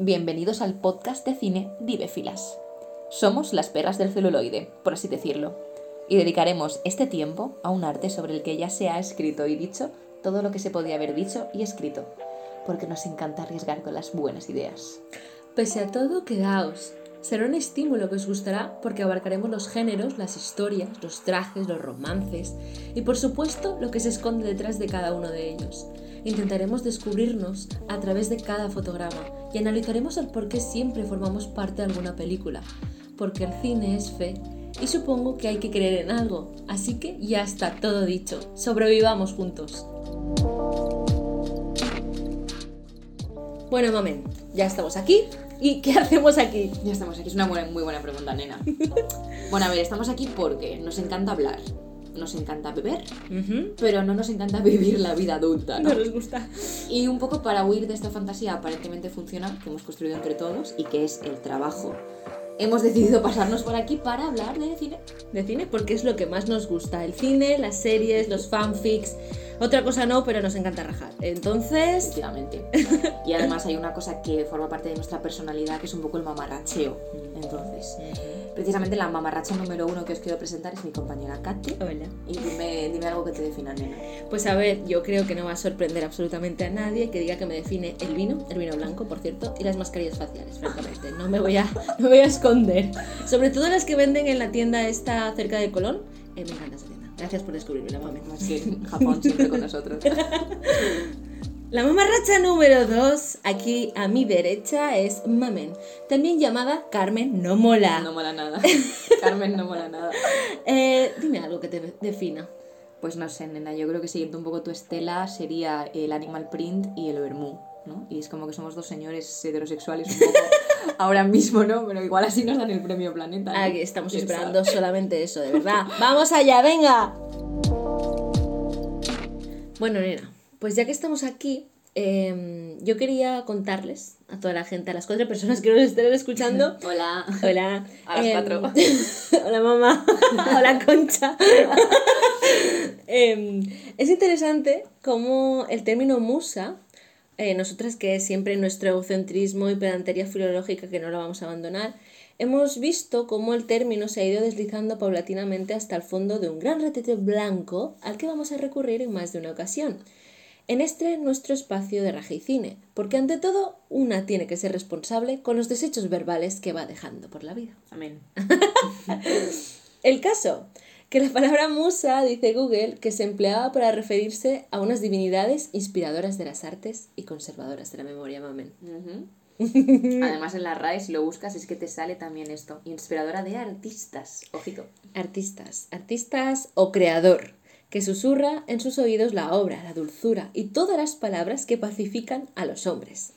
Bienvenidos al podcast de cine Divefilas. Somos las perras del celuloide, por así decirlo, y dedicaremos este tiempo a un arte sobre el que ya se ha escrito y dicho todo lo que se podía haber dicho y escrito, porque nos encanta arriesgar con las buenas ideas. Pese a todo, quedaos. Será un estímulo que os gustará porque abarcaremos los géneros, las historias, los trajes, los romances y por supuesto lo que se esconde detrás de cada uno de ellos. Intentaremos descubrirnos a través de cada fotograma y analizaremos el por qué siempre formamos parte de alguna película. Porque el cine es fe y supongo que hay que creer en algo. Así que ya está todo dicho. Sobrevivamos juntos. Bueno, mamen, ya estamos aquí. ¿Y qué hacemos aquí? Ya estamos aquí, es una muy buena pregunta, nena. bueno, a ver, estamos aquí porque nos encanta hablar, nos encanta beber, pero no nos encanta vivir la vida adulta, ¿no? No nos gusta. Y un poco para huir de esta fantasía aparentemente funcional que hemos construido entre todos y que es el trabajo. Hemos decidido pasarnos por aquí para hablar de cine. De cine porque es lo que más nos gusta. El cine, las series, los fanfics. Otra cosa no, pero nos encanta rajar. Entonces... Efectivamente. Y además hay una cosa que forma parte de nuestra personalidad que es un poco el mamarracheo. Entonces, precisamente la mamarracha número uno que os quiero presentar es mi compañera Katy. Hola. Y dime, dime algo que te defina, nena. Pues a ver, yo creo que no va a sorprender absolutamente a nadie que diga que me define el vino, el vino blanco, por cierto, y las mascarillas faciales, francamente. No me voy a, no me voy a esconder. Sobre todo las que venden en la tienda esta cerca de Colón. Eh, me encanta esa tienda. Gracias por descubrirme, mami. Más que Japón siempre con nosotros. La mamarracha número 2, aquí a mi derecha, es Mamen, también llamada Carmen No Mola. No mola nada. Carmen no mola nada. Eh, dime algo que te defina. Pues no sé, nena, yo creo que siguiendo un poco tu estela sería el animal print y el vermú, ¿no? Y es como que somos dos señores heterosexuales un poco ahora mismo, ¿no? Pero igual así nos dan el premio planeta. ¿no? Aquí estamos ¿Quién esperando sabe? solamente eso, de verdad. ¡Vamos allá, venga! Bueno, nena, pues ya que estamos aquí, em, yo quería contarles a toda la gente, a las cuatro personas que nos estén escuchando. Hola. Hola. A las Em, cuatro. Hola, mamá. Hola, Concha. Em, es interesante cómo el término musa, eh, nosotras que siempre nuestro egocentrismo y pedantería filológica, que no la vamos a abandonar, hemos visto cómo el término se ha ido deslizando paulatinamente hasta el fondo de un gran retrete blanco al que vamos a recurrir en más de una ocasión. En este nuestro espacio de raja y cine, porque ante todo una tiene que ser responsable con los desechos verbales que va dejando por la vida. Amén. El caso, que la palabra musa, dice Google, que se empleaba para referirse a unas divinidades inspiradoras de las artes y conservadoras de la memoria, mamen. Además en la RAE si lo buscas es que te sale también esto, inspiradora de artistas. Ojito. Artistas, artistas o creador, que susurra en sus oídos la obra, la dulzura y todas las palabras que pacifican a los hombres.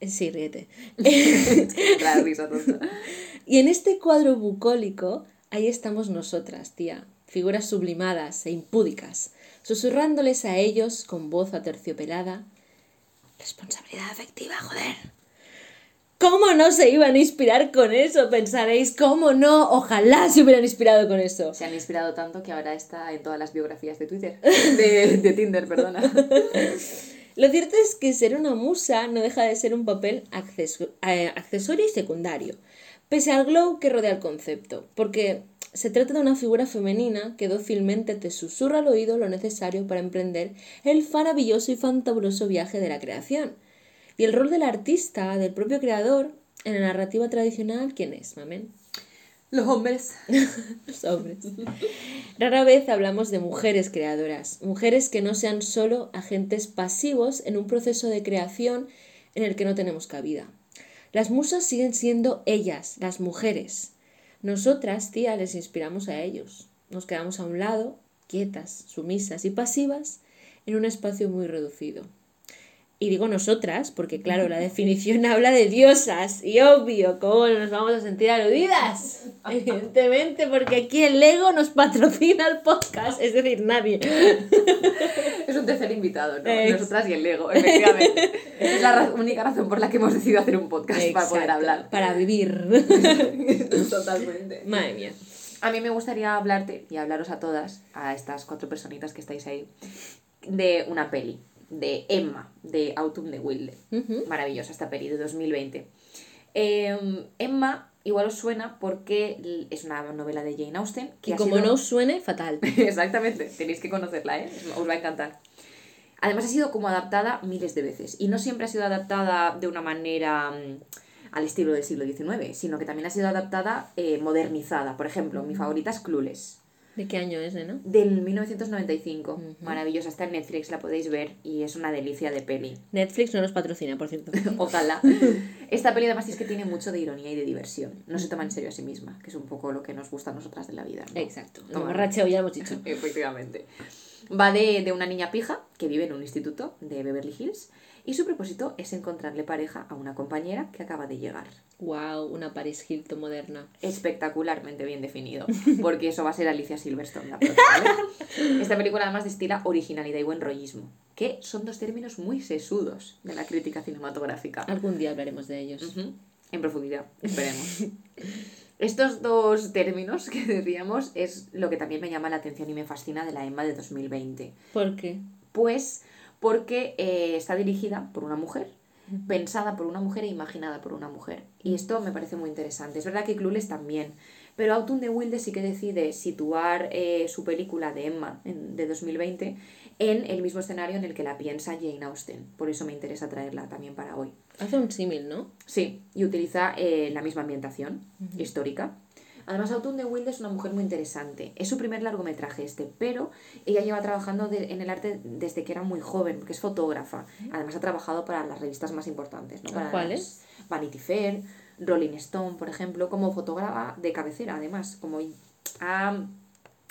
Eh, Sí, ríete. La risa tonta. Y en este cuadro bucólico, ahí estamos nosotras, tía, figuras sublimadas e impúdicas, susurrándoles a ellos con voz aterciopelada. Responsabilidad afectiva, joder. ¿Cómo no se iban a inspirar con eso? Pensaréis, ¿cómo no? Ojalá se hubieran inspirado con eso. Se han inspirado tanto que ahora está en todas las biografías de Twitter. De, de Tinder, perdona. Lo cierto es que ser una musa no deja de ser un papel acceso- eh, accesorio y secundario, pese al glow que rodea el concepto, porque se trata de una figura femenina que dócilmente te susurra al oído lo necesario para emprender el maravilloso y fantabuloso viaje de la creación. Y el rol del artista, del propio creador, en la narrativa tradicional, ¿quién es, mamen? Los hombres. Los hombres. Rara vez hablamos de mujeres creadoras, mujeres que no sean solo agentes pasivos en un proceso de creación en el que no tenemos cabida. Las musas siguen siendo ellas, las mujeres. Nosotras, tía, les inspiramos a ellos. Nos quedamos a un lado, quietas, sumisas y pasivas, en un espacio muy reducido. Y digo nosotras, porque claro, la definición habla de diosas, y obvio, ¿cómo no nos vamos a sentir aludidas? Evidentemente, porque aquí el Lego nos patrocina el podcast, es decir, nadie. Es un tercer invitado, ¿no? Ex- Nosotras y el Lego, efectivamente. Es la ra- única razón por la que hemos decidido hacer un podcast para poder hablar. Para vivir. Totalmente. Madre mía. A mí me gustaría hablarte y hablaros a todas, a estas cuatro personitas que estáis ahí, de una peli. De Emma, de Autumn de Wilde. Maravillosa esta peli de 2020. Eh, Emma igual os suena porque es una novela de Jane Austen. Que Y como sido- no os suene, fatal. Exactamente, tenéis que conocerla, ¿eh? os va a encantar. Además ha sido como adaptada miles de veces y no siempre ha sido adaptada de una manera mm, al estilo del siglo XIX, sino que también ha sido adaptada eh, modernizada. Por ejemplo, mi favorita es Clueless, ¿De qué año es, no? del 1995. Ujú. Maravillosa, está en Netflix, la podéis ver y es una delicia de peli. Netflix no nos patrocina, por cierto. Ojalá. Esta peli además es que tiene mucho de ironía y de diversión. No se toma en serio a sí misma, que es un poco lo que nos gusta a nosotras de la vida. ¿no? Exacto. El Toma. borracheo, ya lo hemos dicho. Efectivamente. Va de, de una niña pija que vive en un instituto de Beverly Hills y su propósito es encontrarle pareja a una compañera que acaba de llegar. Wow, una Paris Hilton moderna. Espectacularmente bien definido, porque eso va a ser Alicia Silverstone la próxima vez. Esta película además destila originalidad y buen rollismo, que son dos términos muy sesudos de la crítica cinematográfica. Algún día hablaremos de ellos. En profundidad, esperemos. Estos dos términos que decíamos es lo que también me llama la atención y me fascina de la Emma de 2020. ¿Por qué? Pues porque eh, está dirigida por una mujer, pensada por una mujer e imaginada por una mujer. Y esto me parece muy interesante. Es verdad que Clueless también, pero Autumn de Wilde sí que decide situar eh, su película de Emma en- de 2020 en el mismo escenario en el que la piensa Jane Austen. Por eso me interesa traerla también para hoy. Hace un símil, ¿no? Sí, y utiliza eh, la misma ambientación histórica. Además, Autumn de Wilde es una mujer muy interesante. Es su primer largometraje este, pero ella lleva trabajando de- en el arte desde que era muy joven, porque es fotógrafa. Además, ha trabajado para las revistas más importantes, ¿no? Para ¿Cuáles? Vanity Fair, Rolling Stone, por ejemplo, como fotógrafa de cabecera, además. Como ha-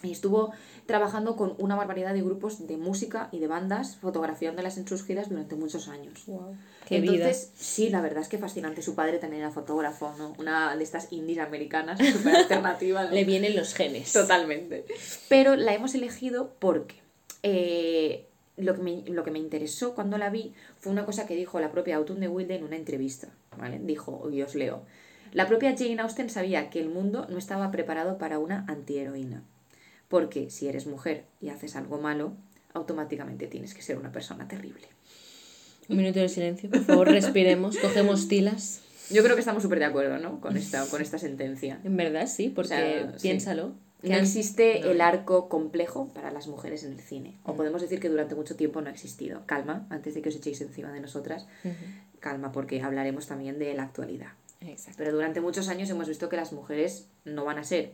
y estuvo trabajando con una barbaridad de grupos de música y de bandas, fotografiándolas en sus giras durante muchos años. Wow. Qué vida. Entonces, sí, la verdad es que fascinante. Su padre también era fotógrafo, ¿no? Una de estas indies americanas, súper alternativa. ¿no? Le vienen los genes. Totalmente. Pero la hemos elegido porque eh, lo, que me, lo que me interesó cuando la vi fue una cosa que dijo la propia Autumn de Wilde en una entrevista. ¿vale? Dijo, y os leo. La propia Jane Austen sabía que el mundo no estaba preparado para una antiheroína. Porque si eres mujer y haces algo malo, automáticamente tienes que ser una persona terrible. Un minuto de silencio, por favor, respiremos, cogemos tilas. Yo creo que estamos súper de acuerdo, ¿no? Con esta, con esta sentencia. En verdad, sí, porque sea, sí. piénsalo. que No han- existe no. el arco complejo para las mujeres en el cine. O podemos decir que durante mucho tiempo no ha existido. Calma, antes de que os echéis encima de nosotras. Ujú. Calma, porque hablaremos también de la actualidad. Exacto. Pero durante muchos años hemos visto que las mujeres no van a ser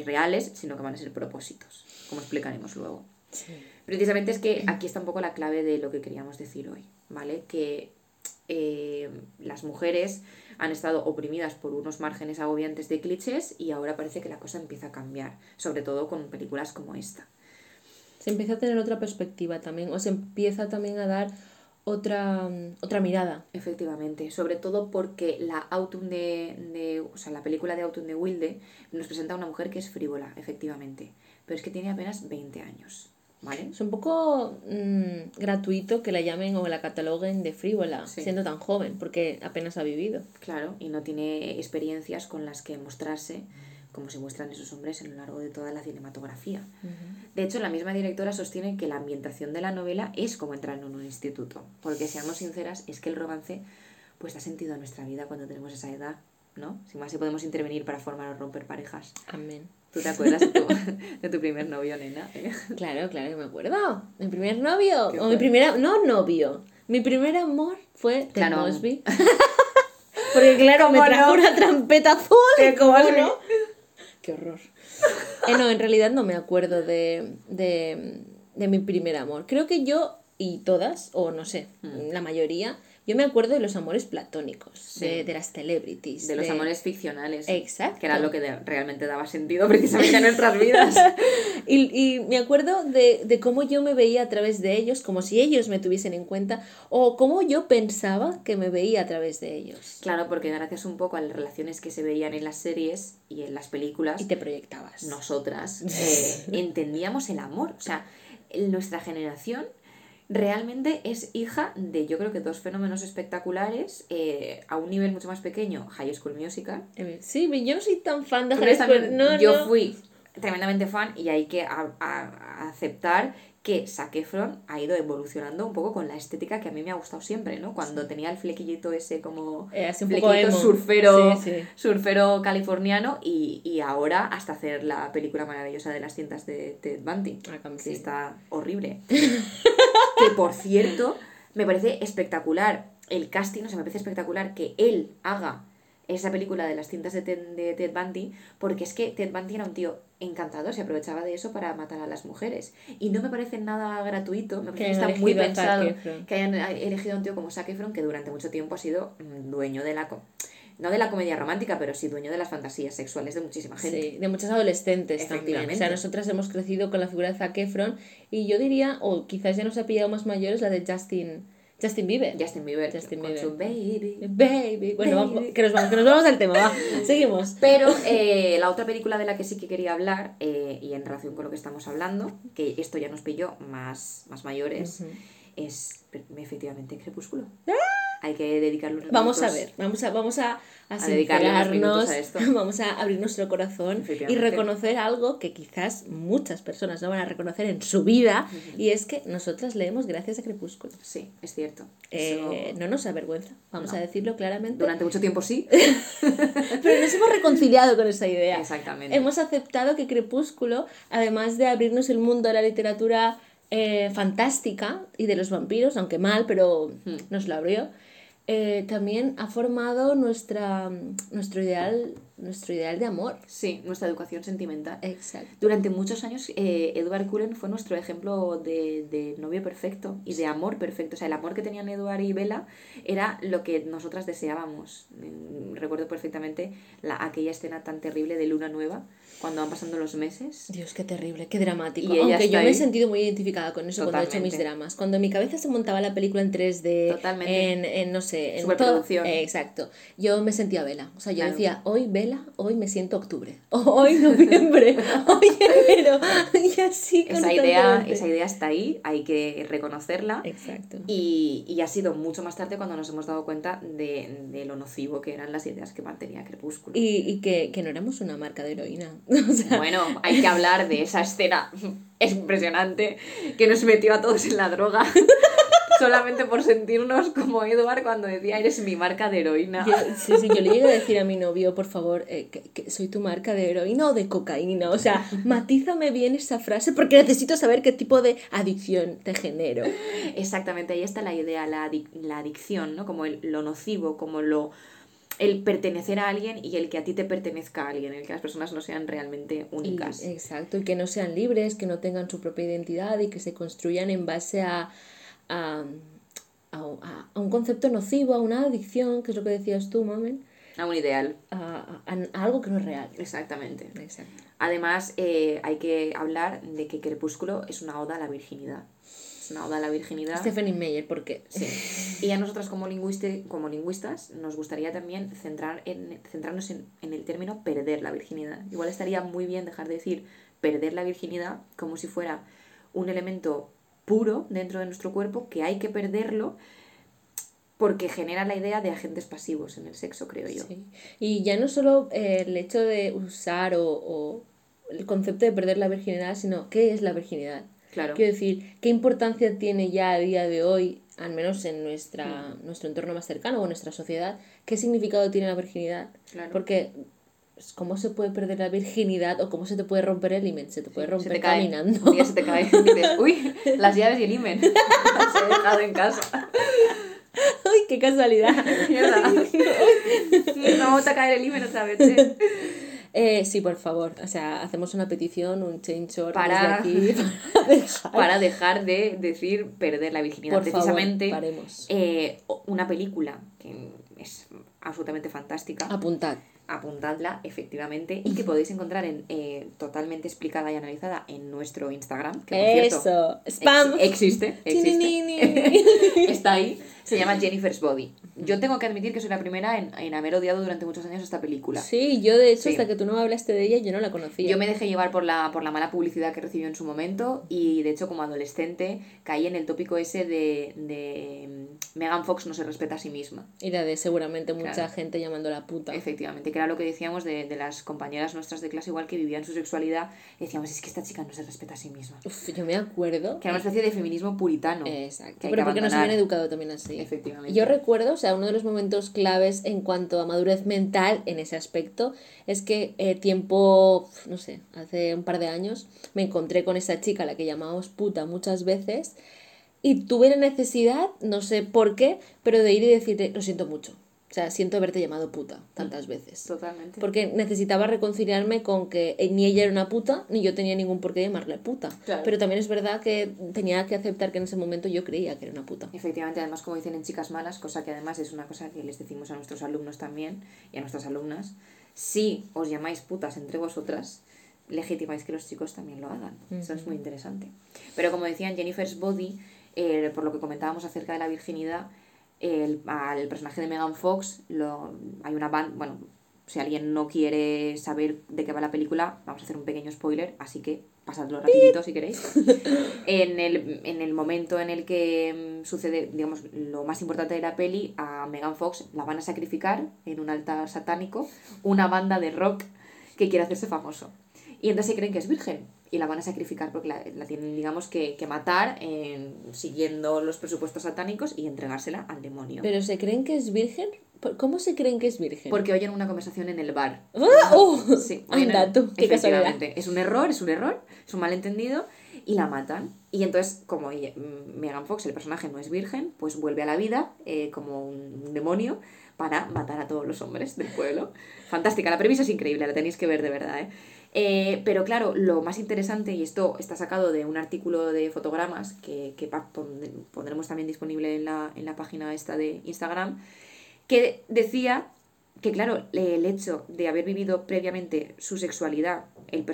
reales, sino que van a ser propósitos, como explicaremos luego. Sí. Precisamente es que aquí está un poco la clave de lo que queríamos decir hoy, ¿vale? Que eh, las mujeres han estado oprimidas por unos márgenes agobiantes de clichés y ahora parece que la cosa empieza a cambiar, sobre todo con películas como esta. Se empieza a tener otra perspectiva también, o se empieza también a dar otra, mm, otra mirada. Efectivamente, sobre todo porque la Autumn de, de- o sea, la película de Autumn de Wilde nos presenta a una mujer que es frívola, efectivamente, pero es que tiene apenas 20 años, ¿vale? Es un poco mm, gratuito que la llamen o la cataloguen de frívola, Sí. siendo tan joven, porque apenas ha vivido. Claro, y no tiene experiencias con las que mostrarse como se muestran esos hombres a lo largo de toda la cinematografía. De hecho, la misma directora sostiene que la ambientación de la novela es como entrar en un instituto, porque seamos sinceras, es que el romance pues da sentido a nuestra vida cuando tenemos esa edad, ¿no? Sin más si podemos intervenir para formar o romper parejas. Amén. ¿Tú te acuerdas de tu, de tu primer novio, nena? ¿Eh? Claro, claro que me acuerdo. Mi primer novio, ¿Qué o mi primera, no novio, mi primer amor fue Ted Claro. Mosby. Porque claro, me ¿Cómo trajo no? una trampeta azul. Ted ¿cómo Mosby. no? Qué horror. Eh, no, en realidad no me acuerdo de, de, de mi primer amor. Creo que yo y todas, o no sé, la mayoría, yo me acuerdo de los amores platónicos, de, Sí. de las celebrities. De los amores ficcionales. Exacto. Que era lo que de- realmente daba sentido precisamente a nuestras vidas. Y, y me acuerdo de, de cómo yo me veía a través de ellos, como si ellos me tuviesen en cuenta, o cómo yo pensaba que me veía a través de ellos. Claro, porque gracias un poco a las relaciones que se veían en las series y en las películas, Y te proyectabas. nosotras eh, entendíamos el amor. O sea, nuestra generación realmente es hija de, yo creo que dos fenómenos espectaculares eh, a un nivel mucho más pequeño, High School Musical. Eh, Sí, yo no soy tan fan de High School. No, yo no. fui tremendamente fan y hay que a- a- aceptar que Zac Efron ha ido evolucionando un poco con la estética que a mí me ha gustado siempre, ¿no? Cuando tenía el flequillito ese como Eh, un poco flequillito emo. surfero, Sí, sí. surfero californiano y, y ahora hasta hacer la película maravillosa de las cintas de Ted Bundy, Ah, que sí. está horrible. que por cierto, me parece espectacular el casting, o sea, me parece espectacular que él haga esa película de las cintas de Ted, de Ted Bundy, porque es que Ted Bundy era un tío encantador, se aprovechaba de eso para matar a las mujeres. Y no me parece nada gratuito, me parece que, está muy pensado que hayan elegido a un tío como Zac Efron, que durante mucho tiempo ha sido mm, dueño de la... No de la comedia romántica, pero sí dueño de las fantasías sexuales de muchísima gente. Sí, de muchas adolescentes también. O sea, nosotras hemos crecido con la figura de Zac Efron y yo diría, o quizás ya nos ha pillado más mayores, la de Justin, Justin Bieber. Justin Bieber, Justin con Bieber. su baby. Baby. Bueno, Baby. Que, nos vamos, que nos vamos al tema, va. Seguimos. Pero eh, la otra película de la que sí que quería hablar, eh, y en relación con lo que estamos hablando, que esto ya nos pilló más, más mayores, es efectivamente Crepúsculo. Hay que dedicarle unos Vamos a ver, vamos a, vamos a, a, A sincerarnos, a esto. vamos a abrir nuestro corazón y reconocer algo que quizás muchas personas no van a reconocer en su vida, y es que nosotras leemos gracias a Crepúsculo. Sí, es cierto. Eh, Eso- no nos avergüenza, vamos No. a decirlo claramente. Durante mucho tiempo sí. Pero nos hemos reconciliado con esa idea. Exactamente. Hemos aceptado que Crepúsculo, además de abrirnos el mundo de la literatura eh, fantástica y de los vampiros, aunque mal, pero Hmm. nos lo abrió, eh, también ha formado nuestra, nuestro, ideal, nuestro ideal de amor. Sí, nuestra educación sentimental. Exacto. Durante muchos años, eh, Edward Cullen fue nuestro ejemplo de, de novio perfecto y de amor perfecto. O sea, el amor que tenían Edward y Bella era lo que nosotras deseábamos. Mm, Recuerdo perfectamente la, aquella escena tan terrible de Luna Nueva, cuando van pasando los meses. Dios, qué terrible, qué dramático. Y Aunque yo me he sentido muy identificada con eso cuando he hecho mis dramas. Cuando en mi cabeza se montaba la película en 3D, Totalmente. en, en, no sé, en Superproducción. eh, exacto. Yo me sentía Vela. O sea, yo Claro. decía, hoy Vela, hoy me siento octubre. Hoy noviembre, hoy enero. Y así Esa idea, esa idea está ahí, hay que reconocerla. Exacto. Y, y ha sido mucho más tarde cuando nos hemos dado cuenta de, de lo nocivo que eran las ideas que mantenía Crepúsculo. Y, y que, que no éramos una marca de heroína. O sea, Bueno, hay que hablar de esa escena impresionante que nos metió a todos en la droga. Solamente por sentirnos como Edward cuando decía eres mi marca de heroína. Yo, sí, sí, yo le llegué a decir a mi novio, por favor, eh, que, que soy tu marca de heroína o de cocaína. O sea, matízame bien esa frase porque necesito saber qué tipo de adicción te genero. Exactamente, ahí está la idea, la, adic- la adicción, ¿no? Como el- lo nocivo, como lo el pertenecer a alguien y el que a ti te pertenezca a alguien, el que las personas no sean realmente Y- únicas. exacto, y que no sean libres, que no tengan su propia identidad y que se construyan en base a, a, a, a- un concepto nocivo, a una adicción, que es lo que decías tú, Mamen, A un ideal, a, a- a algo que no es real. exactamente. Exacto. Además, eh, hay que hablar de que Crepúsculo es una oda a la virginidad. Es una oda a la virginidad. Stephanie Meyer, porque Sí. Y a nosotras como, lingüiste, como lingüistas nos gustaría también centrar en, centrarnos en, en el término perder la virginidad. Igual estaría muy bien dejar de decir perder la virginidad como si fuera un elemento puro dentro de nuestro cuerpo que hay que perderlo porque genera la idea de agentes pasivos en el sexo, creo yo. Sí. Y ya no solo eh, el hecho de usar o, o el concepto de perder la virginidad, sino qué es la virginidad. Claro. Quiero decir, ¿qué importancia tiene ya a día de hoy, al menos en nuestra, Mm. nuestro entorno más cercano o en nuestra sociedad, qué significado tiene la virginidad? Claro. Porque, pues, ¿cómo se puede perder la virginidad o cómo se te puede romper el himen? Se te puede Se romper te cae. caminando. Un día se te cae. Y dices, uy, las llaves y el imen. Las he dejado en casa. ¡Ay, qué casualidad! Mierda. No vamos a caer el imen otra vez. ¿eh? Eh, sí, por favor. O sea, hacemos una petición, un Para- desde aquí para dejar- Para dejar de decir perder la virginidad. Por favor, Precisamente, paremos. eh, una película que es absolutamente fantástica. Apuntad. Apuntadla efectivamente y que podéis encontrar en, eh, totalmente explicada y analizada en nuestro Instagram que por cierto Eso. Spam. ex- existe, existe. Está ahí se llama Jennifer's Body Yo tengo que admitir que soy la primera en, en haber odiado durante muchos años esta película. Sí, yo de hecho, Sí. hasta que tú no hablaste de ella, yo no la conocía. Yo me dejé llevar por la, por la mala publicidad que recibió en su momento y de hecho como adolescente caí en el tópico ese de, de mm, Megan Fox no se respeta a sí misma. Y la de seguramente mucha Claro. gente llamándola puta. Efectivamente, que era lo que decíamos de, de las compañeras nuestras de clase igual que vivían su sexualidad. Decíamos, es que esta chica no se respeta a sí misma. Uf, yo me acuerdo. Que era una especie de feminismo puritano. Exacto. que Pero que porque nos abandonar. habían educado también así. Efectivamente. Yo recuerdo, o sea, uno de los momentos claves en cuanto a madurez mental en ese aspecto es que eh, tiempo, no sé, hace un par de años me encontré con esa chica a la que llamábamos puta muchas veces y tuve la necesidad, no sé por qué, pero de ir y decirle, lo siento mucho. O sea, siento haberte llamado puta tantas veces. Totalmente. Porque necesitaba reconciliarme con que eh, ni ella era una puta, ni yo tenía ningún por qué llamarle puta. Claro. Pero también es verdad que tenía que aceptar que en ese momento yo creía que era una puta. Efectivamente, además, como dicen en Chicas Malas, cosa que además es una cosa que les decimos a nuestros alumnos también y a nuestras alumnas, si os llamáis putas entre vosotras, legitimáis que los chicos también lo hagan. Eso es muy interesante. Pero como decían Jennifer's Body, eh, por lo que comentábamos acerca de la virginidad, el, al personaje de Megan Fox lo, hay una banda, bueno, si alguien no quiere saber de qué va la película, vamos a hacer un pequeño spoiler, así que pasadlo rapidito si queréis. En el, en el momento en el que mm, sucede, digamos, lo más importante de la peli, a Megan Fox la van a sacrificar en un altar satánico una banda de rock que quiere hacerse famoso. Y entonces se creen que es virgen y la van a sacrificar porque la, la tienen, digamos, que, que matar en- siguiendo los presupuestos satánicos y entregársela al demonio. ¿Pero se creen que es virgen? ¿Por- ¿Cómo se creen que es virgen? Porque oyen una conversación en el bar. ¡Ah! ¡Oh! Sí, Anda tú, qué casualidad. efectivamente. Es un error, es un error, es un malentendido y la matan. Y entonces, como mm, Megan Fox, el personaje, no es virgen, pues vuelve a la vida eh, como un demonio para matar a todos los hombres del pueblo. Fantástica, la premisa es increíble, la tenéis que ver de verdad. ¿eh? Eh, pero claro, lo más interesante, y esto está sacado de un artículo de fotogramas que, que pondremos también disponible en la, en la página esta de Instagram, que decía que claro, el hecho de haber vivido previamente su sexualidad, el-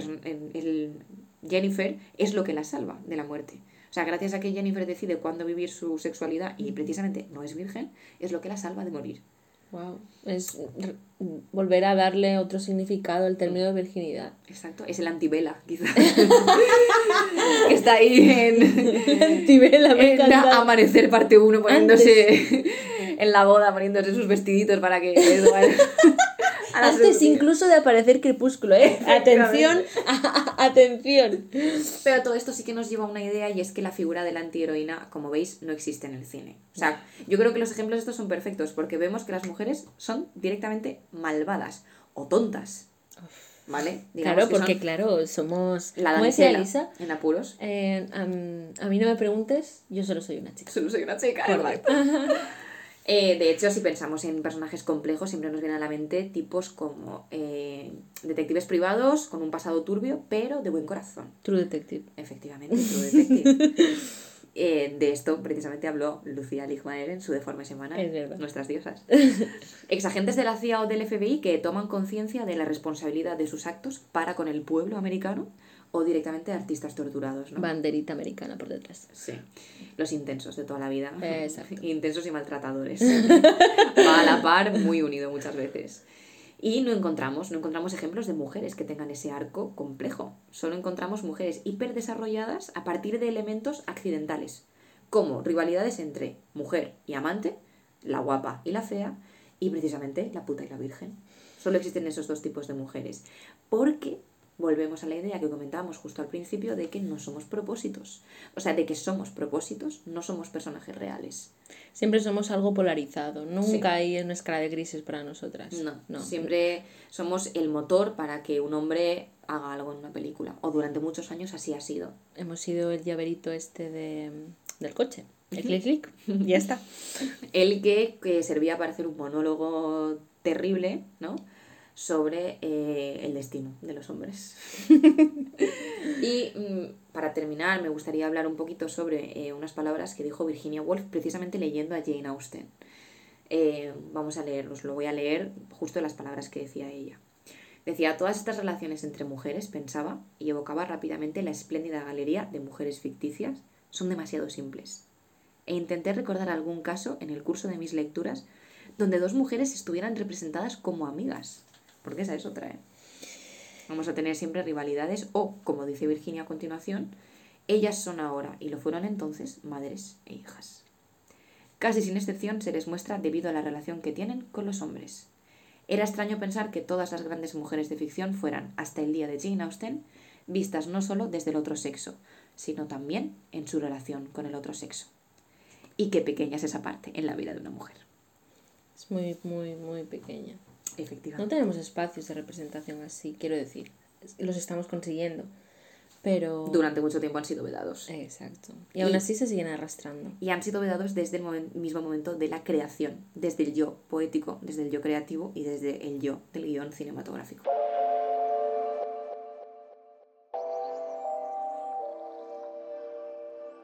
el Jennifer, es lo que la salva de la muerte. O sea, gracias a que Jennifer decide cuándo vivir su sexualidad y precisamente no es virgen, es lo que la salva de morir. Wow. Es volver a darle otro significado al término de virginidad. Exacto, es el antivela, quizá. que está ahí en, Tibela, me en. Amanecer parte 1 poniéndose en la boda, poniéndose sus vestiditos para que... Antes incluso de aparecer crepúsculo, ¿eh? Atención, atención. Pero todo esto sí que nos lleva a una idea y es que la figura de la antiheroína, como veis, no existe en el cine. O sea, yo creo que los ejemplos estos son perfectos porque vemos que las mujeres son directamente malvadas o tontas. ¿Vale? Digamos Claro, que porque claro, somos... la ¿Cómo decía damisela Elisa? en apuros. Eh, a mí no me preguntes, yo solo soy una chica. Solo soy una chica. Correcto. Eh, de hecho, si pensamos en personajes complejos, siempre nos vienen a la mente tipos como eh, detectives privados con un pasado turbio, pero de buen corazón. True Detective. Efectivamente, True Detective. Eh, de esto precisamente habló Lucía Ligmaer en su Deforme Semana, Es verdad. nuestras diosas. Exagentes de la CIA o del FBI que toman conciencia de la responsabilidad de sus actos para con el pueblo americano o directamente artistas torturados, ¿no? Banderita americana por detrás. Sí, los intensos de toda la vida. Exacto. Intensos y maltratadores. Va a la par, muy unido muchas veces. Y no encontramos, no encontramos ejemplos de mujeres que tengan ese arco complejo. Solo encontramos mujeres hiperdesarrolladas a partir de elementos accidentales, como rivalidades entre mujer y amante, la guapa y la fea, y precisamente la puta y la virgen. Solo existen esos dos tipos de mujeres. Porque volvemos a la idea que comentábamos justo al principio de que no somos propósitos. O sea, de que somos propósitos, no somos personajes reales. Siempre somos algo polarizado. Nunca Sí. hay una escala de grises para nosotras. No, no. siempre somos el motor para que un hombre haga algo en una película. O durante muchos años así ha sido. Hemos sido el llaverito este de, del coche. El clic clic. Ya está. El que, que servía para hacer un monólogo terrible, ¿no? Sobre eh, el destino de los hombres. y mm, para terminar, me gustaría hablar un poquito sobre eh, unas palabras que dijo Virginia Woolf precisamente leyendo a Jane Austen. Eh, vamos a leerlos, lo voy a leer justo las palabras que decía ella. Decía, todas estas relaciones entre mujeres, pensaba, y evocaba rápidamente la espléndida galería de mujeres ficticias, son demasiado simples. E intenté recordar algún caso en el curso de mis lecturas, donde dos mujeres estuvieran representadas como amigas. Porque esa es otra, ¿eh? Vamos a tener siempre rivalidades o, como dice Virginia a continuación, ellas son ahora y lo fueron entonces madres e hijas. Casi sin excepción se les muestra debido a la relación que tienen con los hombres. Era extraño pensar que todas las grandes mujeres de ficción fueran, hasta el día de Jane Austen, vistas no solo desde el otro sexo, sino también en su relación con el otro sexo. Y qué pequeña es esa parte en la vida de una mujer. Es muy, muy, muy pequeña. Efectivamente. No tenemos espacios de representación así, quiero decir. Los estamos consiguiendo. Pero. Durante mucho tiempo han sido vedados. Exacto. Y aún así se siguen arrastrando. Y han sido vedados desde el momen- mismo momento de la creación, desde el yo poético, desde el yo creativo y desde el yo del guion cinematográfico.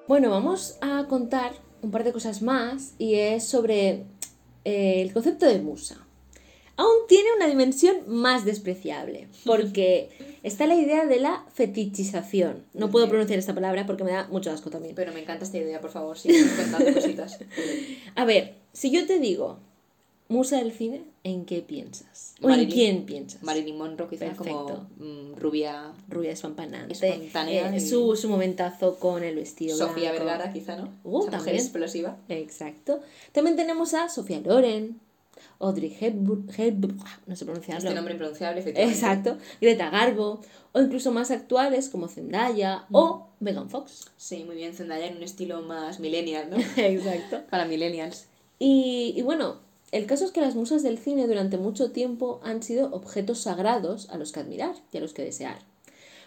Bueno, vamos a contar un par de cosas más y es sobre eh, el concepto de musa. Aún tiene una dimensión más despreciable, porque está la idea de la fetichización. No puedo pronunciar esta palabra porque me da mucho asco también. Pero me encanta esta idea, por favor, sigue contando cositas. A ver, si yo te digo musa del cine, ¿en qué piensas? ¿O en quién piensas? Marilyn Monroe, quizá Perfecto. como mm, rubia. Rubia despampanante. Espontánea eh, y- su, su momentazo con el vestido Sofía blanco. Vergara, quizá, ¿no? Uh, Esa mujer explosiva. Exacto. También tenemos a Sofía Loren, Audrey Hepburn, Hepburn- ah, no sé pronunciarlo. Este nombre impronunciable, efectivamente. Exacto. Greta Garbo, o incluso más actuales como Zendaya o Megan Fox. Sí, muy bien, Zendaya en un estilo más millennial, ¿no? Exacto. Para millennials. Y, y bueno, el caso es que las musas del cine durante mucho tiempo han sido objetos sagrados a los que admirar y a los que desear.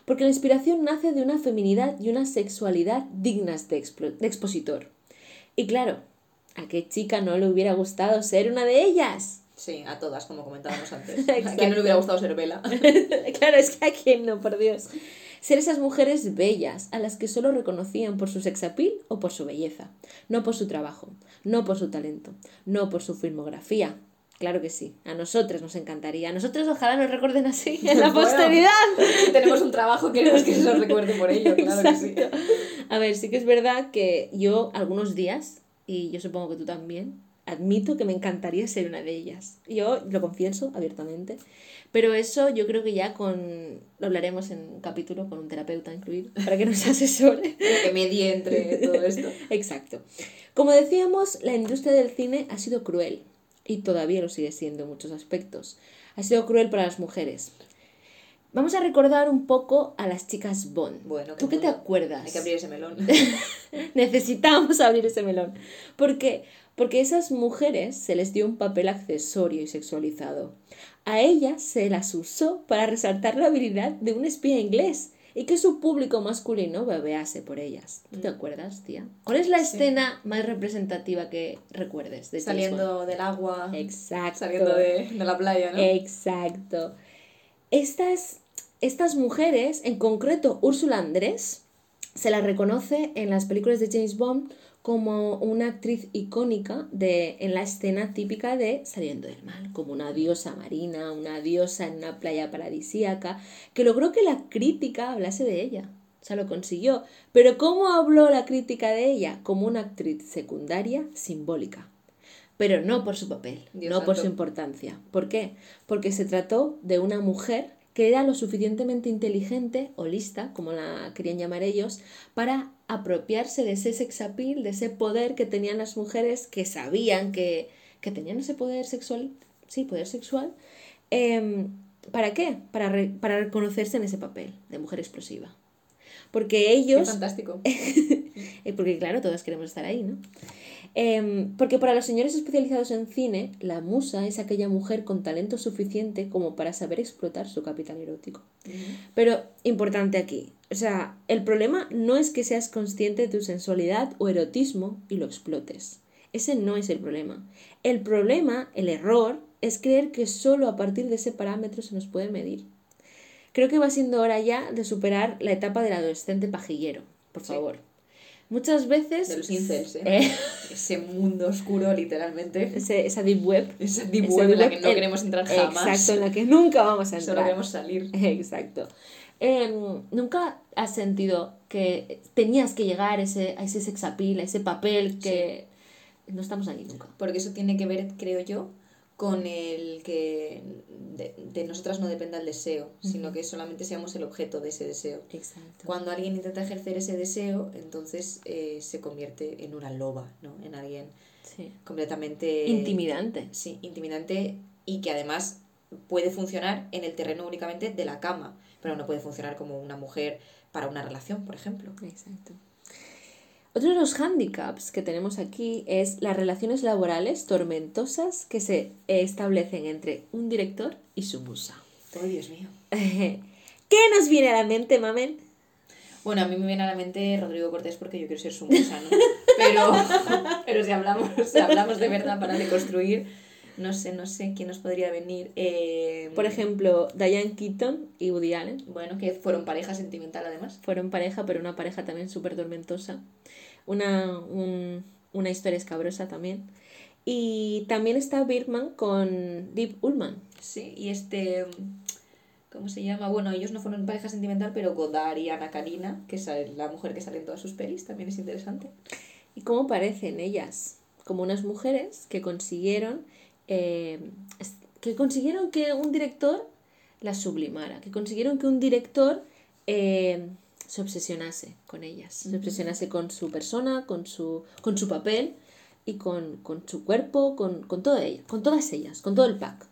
Porque la inspiración nace de una feminidad y una sexualidad dignas de, explo- de expositor. Y claro, ¿a qué chica no le hubiera gustado ser una de ellas? Sí, a todas, como comentábamos antes. ¿A quién no le hubiera gustado ser Bella? claro, es que a quién no, por Dios. Ser esas mujeres bellas a las que solo reconocían por su sexapil o por su belleza, no por su trabajo, no por su talento, no por su filmografía. Claro que sí, a nosotras nos encantaría. A nosotros ojalá nos recuerden así en la Bueno. posteridad. Tenemos un trabajo, queremos que se nos recuerde por ello, claro que sí. A ver, sí que es verdad que yo algunos días, y yo supongo que tú también, admito que me encantaría ser una de ellas. Yo lo confieso abiertamente. Pero eso yo creo que ya con lo hablaremos en un capítulo con un terapeuta incluido para que nos asesore. Que medie entre todo esto. Exacto. Como decíamos, la industria del cine ha sido cruel y todavía lo sigue siendo en muchos aspectos. Ha sido cruel para las mujeres. Vamos a recordar un poco a las chicas Bond. Bueno, ¿Tú qué te acuerdas? Hay que abrir ese melón. Necesitamos abrir ese melón. ¿Por qué? Porque a esas mujeres se les dio un papel accesorio y sexualizado. A ellas se las usó para resaltar la habilidad de un espía inglés y que su público masculino bebease por ellas. ¿Tú te acuerdas, tía? ¿Cuál es la Mm. Sí. escena más representativa que recuerdes de Saliendo del agua? Exacto. saliendo de, de la playa, ¿no? Exacto. Estas, estas mujeres, en concreto Úrsula Andrés, se la reconoce en las películas de James Bond como una actriz icónica de, en la escena típica de Saliendo del Mal, como una diosa marina, una diosa en una playa paradisíaca, que logró que la crítica hablase de ella. O sea, lo consiguió. Pero ¿cómo habló la crítica de ella? Como una actriz secundaria simbólica. Pero no por su papel, Dios no por su importancia. ¿Por qué? Porque se trató de una mujer que era lo suficientemente inteligente o lista, como la querían llamar ellos, para apropiarse de ese sexapil, de ese poder que tenían las mujeres que sabían que, que tenían ese poder sexual, sí, poder sexual. Em, ¿Para qué? Para, re- para reconocerse en ese papel de mujer explosiva. Porque Qué ellos... fantástico. Eh, Porque claro, todos queremos estar ahí, ¿no? Em, porque para los señores especializados en cine, la musa es aquella mujer con talento suficiente como para saber explotar su capital erótico. Pero importante aquí, o sea, el problema no es que seas consciente de tu sensualidad o erotismo y lo explotes. Ese no es el problema. El problema, el error, es creer que solo a partir de ese parámetro se nos puede medir. Creo que va siendo hora ya de superar la etapa del adolescente pajillero, por Sí. Muchas veces... De los incels, ¿eh? Eh, Ese mundo oscuro, literalmente. ese- esa deep web. Esa deep esa web en la que no queremos entrar jamás. Exacto, en la que nunca vamos a entrar. Solo queremos salir. Exacto. Em, ¿Nunca has sentido que tenías que llegar a ese, a ese sex appeal, a ese papel que, no estamos ahí nunca. Porque eso tiene que ver, creo yo, con el que de, de nosotras no dependa el deseo, sino que solamente seamos el objeto de ese deseo. Exacto. Cuando alguien intenta ejercer ese deseo, entonces eh, se convierte en una loba, ¿no? En alguien Sí. completamente... Intimidante. Sí, intimidante y que además puede funcionar en el terreno únicamente de la cama, pero no puede funcionar como una mujer para una relación, por ejemplo. Exacto. Otro de los hándicaps que tenemos aquí es las relaciones laborales tormentosas que se establecen entre un director y su musa. Oh, Dios mío. ¿Qué nos viene a la mente, mamen? Bueno, a mí me viene a la mente Rodrigo Cortés porque yo quiero ser su musa, ¿no? Pero, pero si, hablamos, si hablamos de verdad para deconstruir, no sé, no sé quién nos podría venir. Eh, Por ejemplo, Diane Keaton y Woody Allen Bueno, que fueron pareja sentimental además. fueron pareja, pero una pareja también súper tormentosa. Una, un- una historia escabrosa también. Y también está Birman con Deep Ullman. Sí, y este. ¿Cómo se llama? Bueno, ellos no fueron pareja sentimental, pero Godard y Ana Karina, que es la mujer que sale en todas sus pelis, también es interesante. ¿Y cómo parecen ellas? Como unas mujeres que consiguieron, eh, que consiguieron que un director las sublimara, que consiguieron que un director eh, se obsesionase con ellas, se obsesionase con su persona, con su, con su papel y con, con su cuerpo, con, con, todo con todas ellas, con todo el pack.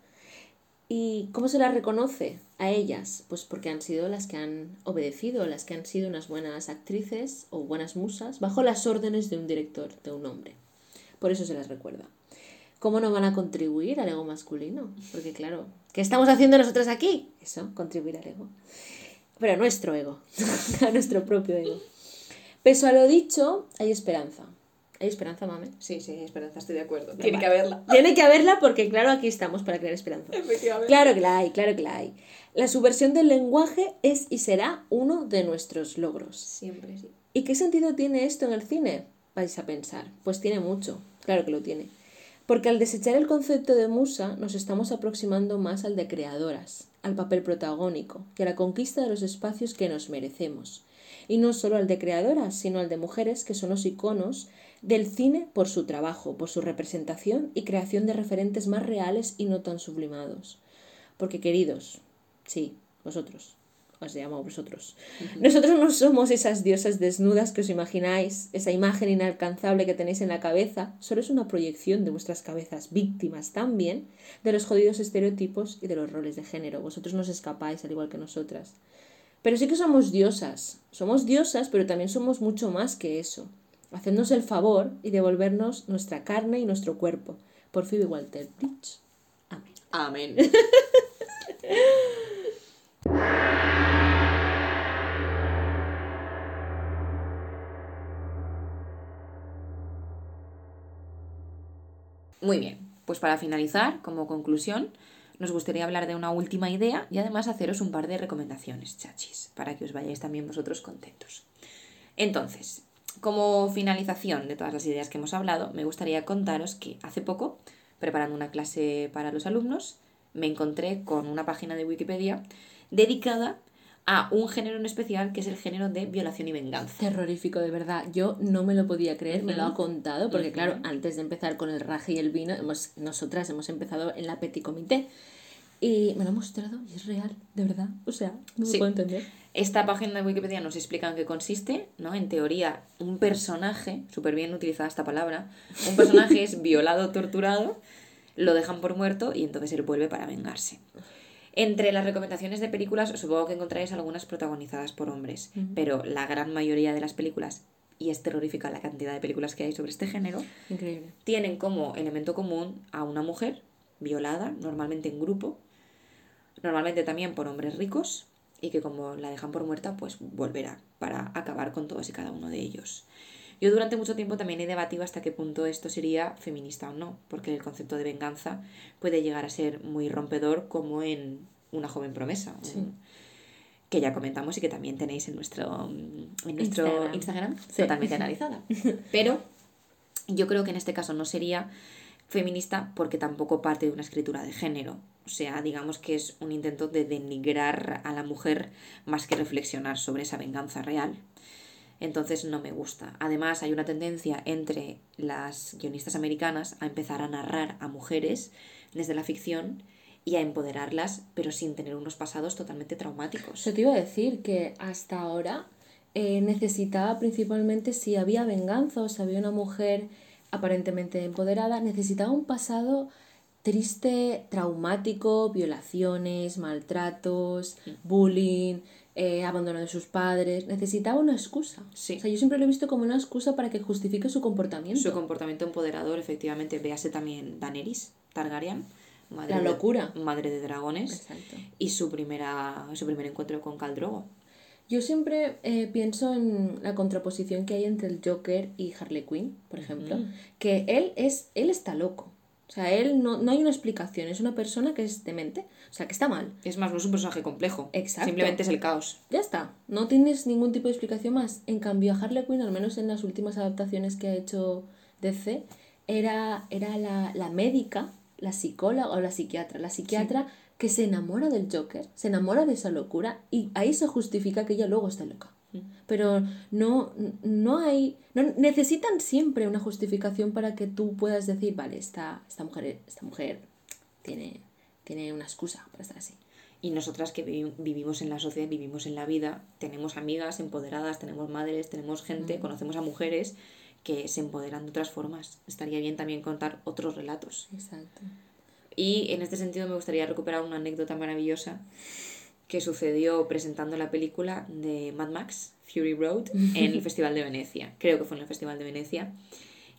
¿Y cómo se las reconoce a ellas? Pues porque han sido las que han obedecido, las que han sido unas buenas actrices o buenas musas bajo las órdenes de un director, de un hombre. Por eso se las recuerda. ¿Cómo no van a contribuir al ego masculino? Porque claro, ¿qué estamos haciendo nosotras aquí? Eso, contribuir al ego. Pero a nuestro ego, a nuestro propio ego. Peso a lo dicho, hay esperanza. ¿Hay esperanza, mame? Sí, sí, Esperanza, estoy de acuerdo. Tiene que haberla. Tiene que haberla porque, claro, aquí estamos para crear esperanza. Efectivamente. Claro que la hay, claro que la hay. La subversión del lenguaje es y será uno de nuestros logros. Siempre, sí. ¿Y qué sentido tiene esto en el cine? Vais a pensar. Pues tiene mucho, claro que lo tiene. Porque al desechar el concepto de musa nos estamos aproximando más al de creadoras, al papel protagónico, que a la conquista de los espacios que nos merecemos. Y no solo al de creadoras, sino al de mujeres que son los iconos del cine por su trabajo, por su representación y creación de referentes más reales y no tan sublimados. Porque queridos, sí, vosotros, os llamo vosotros. Nosotros no somos esas diosas desnudas que os imagináis, esa imagen inalcanzable que tenéis en la cabeza, solo es una proyección de vuestras cabezas, víctimas también de los jodidos estereotipos y de los roles de género. Vosotros no os escapáis al igual que nosotras. Pero sí que somos diosas, somos diosas, pero también somos mucho más que eso. Hacednos el favor y devolvernos nuestra carne y nuestro cuerpo. Por Phoebe Walter-Bridge. Amén. Amén. Muy bien, pues para finalizar, como conclusión, nos gustaría hablar de una última idea y además haceros un par de recomendaciones, chachis, para que os vayáis también vosotros contentos. Entonces, como finalización de todas las ideas que hemos hablado, me gustaría contaros que hace poco, preparando una clase para los alumnos, me encontré con una página de Wikipedia dedicada a un género en especial que es el género de violación y venganza. Terrorífico, de verdad. Yo no me lo podía creer, me lo ha contado, porque claro, antes de empezar con el raje y el vino, hemos, nosotras hemos empezado en la Petit Comité. Y me lo ha mostrado y es real, de verdad. O sea, no Sí. me puedo entender. Esta página de Wikipedia nos explica en qué consiste, ¿no? En teoría, un personaje, súper bien utilizada esta palabra, un personaje es violado, torturado, lo dejan por muerto y entonces él vuelve para vengarse. Entre las recomendaciones de películas, supongo que encontraréis algunas protagonizadas por hombres, pero la gran mayoría de las películas, y es terrorífica la cantidad de películas que hay sobre este género, Increíble. tienen como elemento común a una mujer violada, normalmente en grupo, normalmente también por hombres ricos, y que como la dejan por muerta, pues volverá para acabar con todos y cada uno de ellos. Yo durante mucho tiempo también he debatido hasta qué punto esto sería feminista o no, porque el concepto de venganza puede llegar a ser muy rompedor como en Una joven promesa, Sí. que ya comentamos y que también tenéis en nuestro, mm, en nuestro Instagram. Instagram, Sí. totalmente analizada. Pero yo creo que en este caso no sería feminista porque tampoco parte de una escritura de género. O sea, digamos que es un intento de denigrar a la mujer más que reflexionar sobre esa venganza real. Entonces no me gusta. Además, hay una tendencia entre las guionistas americanas a empezar a narrar a mujeres desde la ficción y a empoderarlas, pero sin tener unos pasados totalmente traumáticos. Yo te iba a decir que hasta ahora eh, necesitaba principalmente, si había venganza o si había una mujer aparentemente empoderada, necesitaba un pasado triste, traumático, violaciones, maltratos, bullying, eh, abandono de sus padres. Necesitaba una excusa. Sí. O sea, yo siempre lo he visto como una excusa para que justifique su comportamiento. Su comportamiento empoderador, efectivamente, véase también Daenerys Targaryen, madre La de- locura. madre de dragones, Exacto. y su primera su primer encuentro con Khal Drogo. Yo siempre eh, pienso en la contraposición que hay entre el Joker y Harley Quinn, por ejemplo, Ujú. que él es él está loco. O sea, él no, no hay una explicación, es una persona que es demente, o sea, que está mal. Es más, no es un personaje complejo. Exacto. Simplemente es el caos. Ya está, no tienes ningún tipo de explicación más. En cambio, a Harley Quinn, al menos en las últimas adaptaciones que ha hecho DC, era, era la, la médica, la psicóloga o la psiquiatra. La psiquiatra que se enamora del Joker, se enamora de esa locura y ahí se justifica que ella luego está loca. Pero no, no hay. No, necesitan siempre una justificación para que tú puedas decir, vale, esta, esta mujer, esta mujer tiene, tiene una excusa para estar así. Y nosotras que vivi- vivimos en la sociedad, vivimos en la vida, tenemos amigas empoderadas, tenemos madres, tenemos gente, conocemos a mujeres que se empoderan de otras formas. Estaría bien también contar otros relatos. Exacto. Y en este sentido me gustaría recuperar una anécdota maravillosa que sucedió presentando la película de Mad Max, Fury Road, en el Festival de Venecia. Creo que fue en el Festival de Venecia.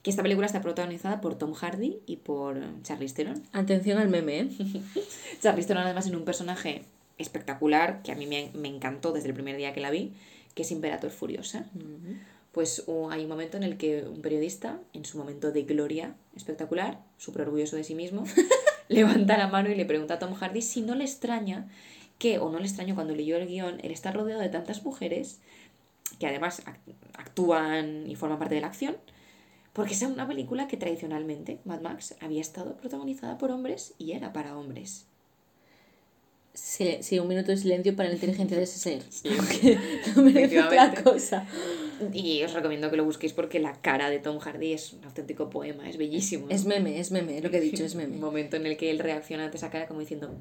Que esta película está protagonizada por Tom Hardy y por Charlize Theron. Atención al meme, ¿eh? Charlize Theron además en un personaje espectacular que a mí me, me encantó desde el primer día que la vi, que es Imperator Furiosa. Pues uh, hay un momento en el que un periodista, en su momento de gloria espectacular, súper orgulloso de sí mismo, levanta la mano y le pregunta a Tom Hardy si no le extraña que, o no le extraño cuando leyó el guion, él está rodeado de tantas mujeres que además ac- actúan y forman parte de la acción, porque es una película que tradicionalmente Mad Max había estado protagonizada por hombres y era para hombres. Sí, sí, un minuto de silencio para la inteligencia de ese ser. No merece otra cosa. Y os recomiendo que lo busquéis porque la cara de Tom Hardy es un auténtico poema, es bellísimo. Es meme, es meme, lo que he dicho, es Un meme. momento en el que él reacciona ante esa cara como diciendo,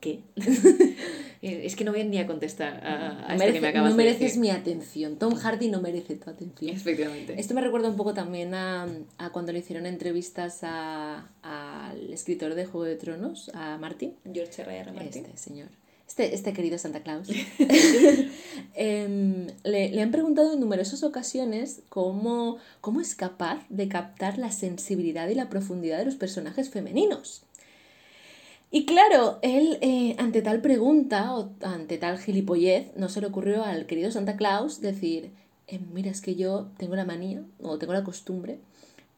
¿qué? es que no voy ni a contestar a, a No, esto que me acabas no de mereces decir. mi atención. Tom Hardy no merece tu atención. Efectivamente. Esto me recuerda un poco también a, a cuando le hicieron entrevistas a- al escritor de Juego de Tronos, a Martin. George R. R. Martin. Este señor. Este, este querido Santa Claus. Em, le, le han preguntado en numerosas ocasiones cómo, cómo es capaz de captar la sensibilidad y la profundidad de los personajes femeninos. Y claro, él eh, ante tal pregunta o ante tal gilipollez no se le ocurrió al querido Santa Claus decir, "Eh, mira, es que yo tengo la manía o tengo la costumbre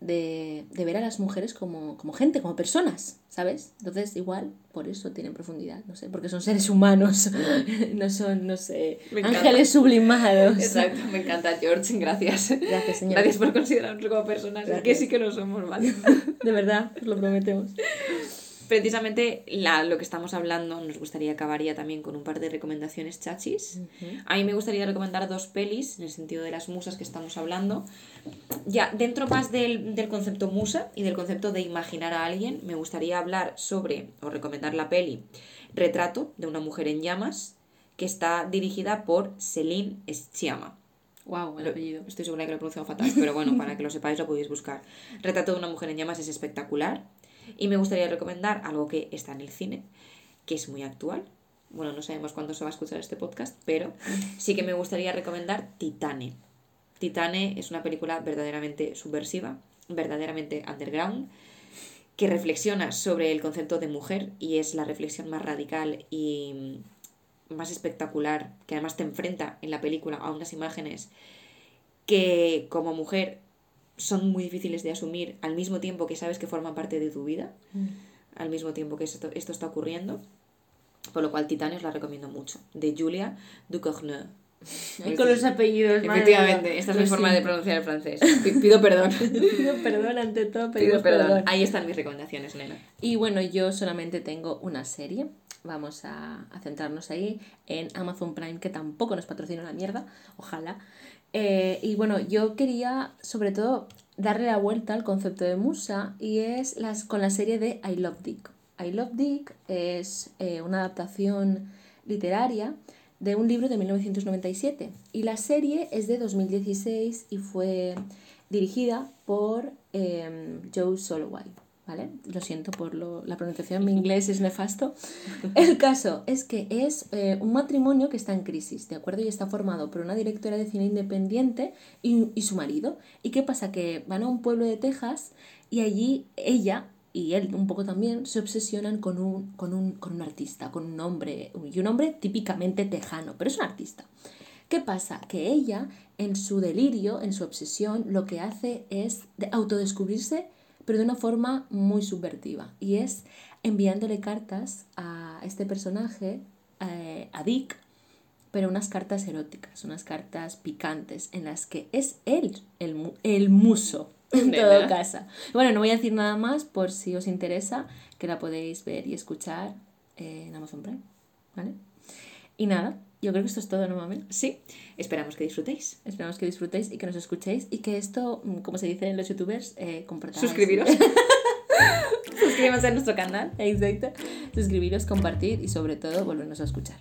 de, de ver a las mujeres como, como gente, como personas, ¿sabes? Entonces igual por eso tienen profundidad, no sé, porque son seres humanos, no son, no sé, Me ángeles sublimados. Exacto, me encanta George, gracias. Gracias, señor. Gracias por considerarnos como personas, es que Gracias. sí que lo somos, ¿vale? De verdad, os lo prometemos. Precisamente la, lo que estamos hablando, nos gustaría acabar ya también con un par de recomendaciones chachis. A mí me gustaría recomendar dos pelis, en el sentido de las musas que estamos hablando. Ya, dentro más del, del concepto musa y del concepto de imaginar a alguien, me gustaría hablar sobre, o recomendar la peli Retrato de una mujer en llamas, que está dirigida por Celine Sciamma. Wow, el Lo- apellido. Estoy segura que lo he pronunciado fatal, pero bueno, para que lo sepáis lo podéis buscar. Retrato de una mujer en llamas es espectacular y me gustaría recomendar algo que está en el cine, que es muy actual. Bueno, no sabemos cuándo se va a escuchar este podcast, pero sí que me gustaría recomendar Titane. Titane es una película verdaderamente subversiva, verdaderamente underground, que reflexiona sobre el concepto de mujer y es la reflexión más radical y más espectacular, que además te enfrenta en la película a unas imágenes que como mujer son muy difíciles de asumir al mismo tiempo que sabes que forman parte de tu vida, al mismo tiempo que esto, esto está ocurriendo. Por lo cual Titane os la recomiendo mucho, de Julia Ducournau. Ay, con los apellidos, Efectivamente, esta es mi forma de pronunciar el francés. Pi- Pido perdón. Pido perdón ante todo, Pido perdón. perdón. Ahí están mis recomendaciones, nena. Y bueno, yo solamente tengo una serie. Vamos a, a centrarnos ahí en Amazon Prime, que tampoco nos patrocina una mierda, ojalá. Eh, y bueno, yo quería sobre todo darle la vuelta al concepto de musa y es las, con la serie de I Love Dick. I Love Dick es eh, una adaptación literaria de un libro de 1997 y la serie es de 2016 y fue dirigida por eh, Joe Soloway. ¿Vale? Lo siento por lo, la pronunciación, mi inglés es nefasto. El caso es que es eh, un matrimonio que está en crisis, ¿de acuerdo? Y está formado por una directora de cine independiente y, y su marido. ¿Y qué pasa? Que van a un pueblo de Texas y allí ella y él un poco también se obsesionan con un, con un, con un artista, con un hombre, y un hombre típicamente tejano, pero es un artista. ¿Qué pasa? Que ella, en su delirio, en su obsesión, lo que hace es de autodescubrirse pero de una forma muy subvertiva. Y es enviándole cartas a este personaje, eh, a Dick, pero unas cartas eróticas, unas cartas picantes, en las que es él el, el muso, en todo caso. Bueno, no voy a decir nada más por si os interesa, que la podéis ver y escuchar en Amazon Prime. ¿Vale? Y nada, yo creo que esto es todo, ¿no, mami? Sí, esperamos que disfrutéis. Esperamos que disfrutéis y que nos escuchéis y que esto, mm, como se dice en los youtubers, eh, compartáis. Suscribiros. Suscribiros a nuestro canal. Exacto. Suscribiros, compartir y sobre todo volvernos a escuchar.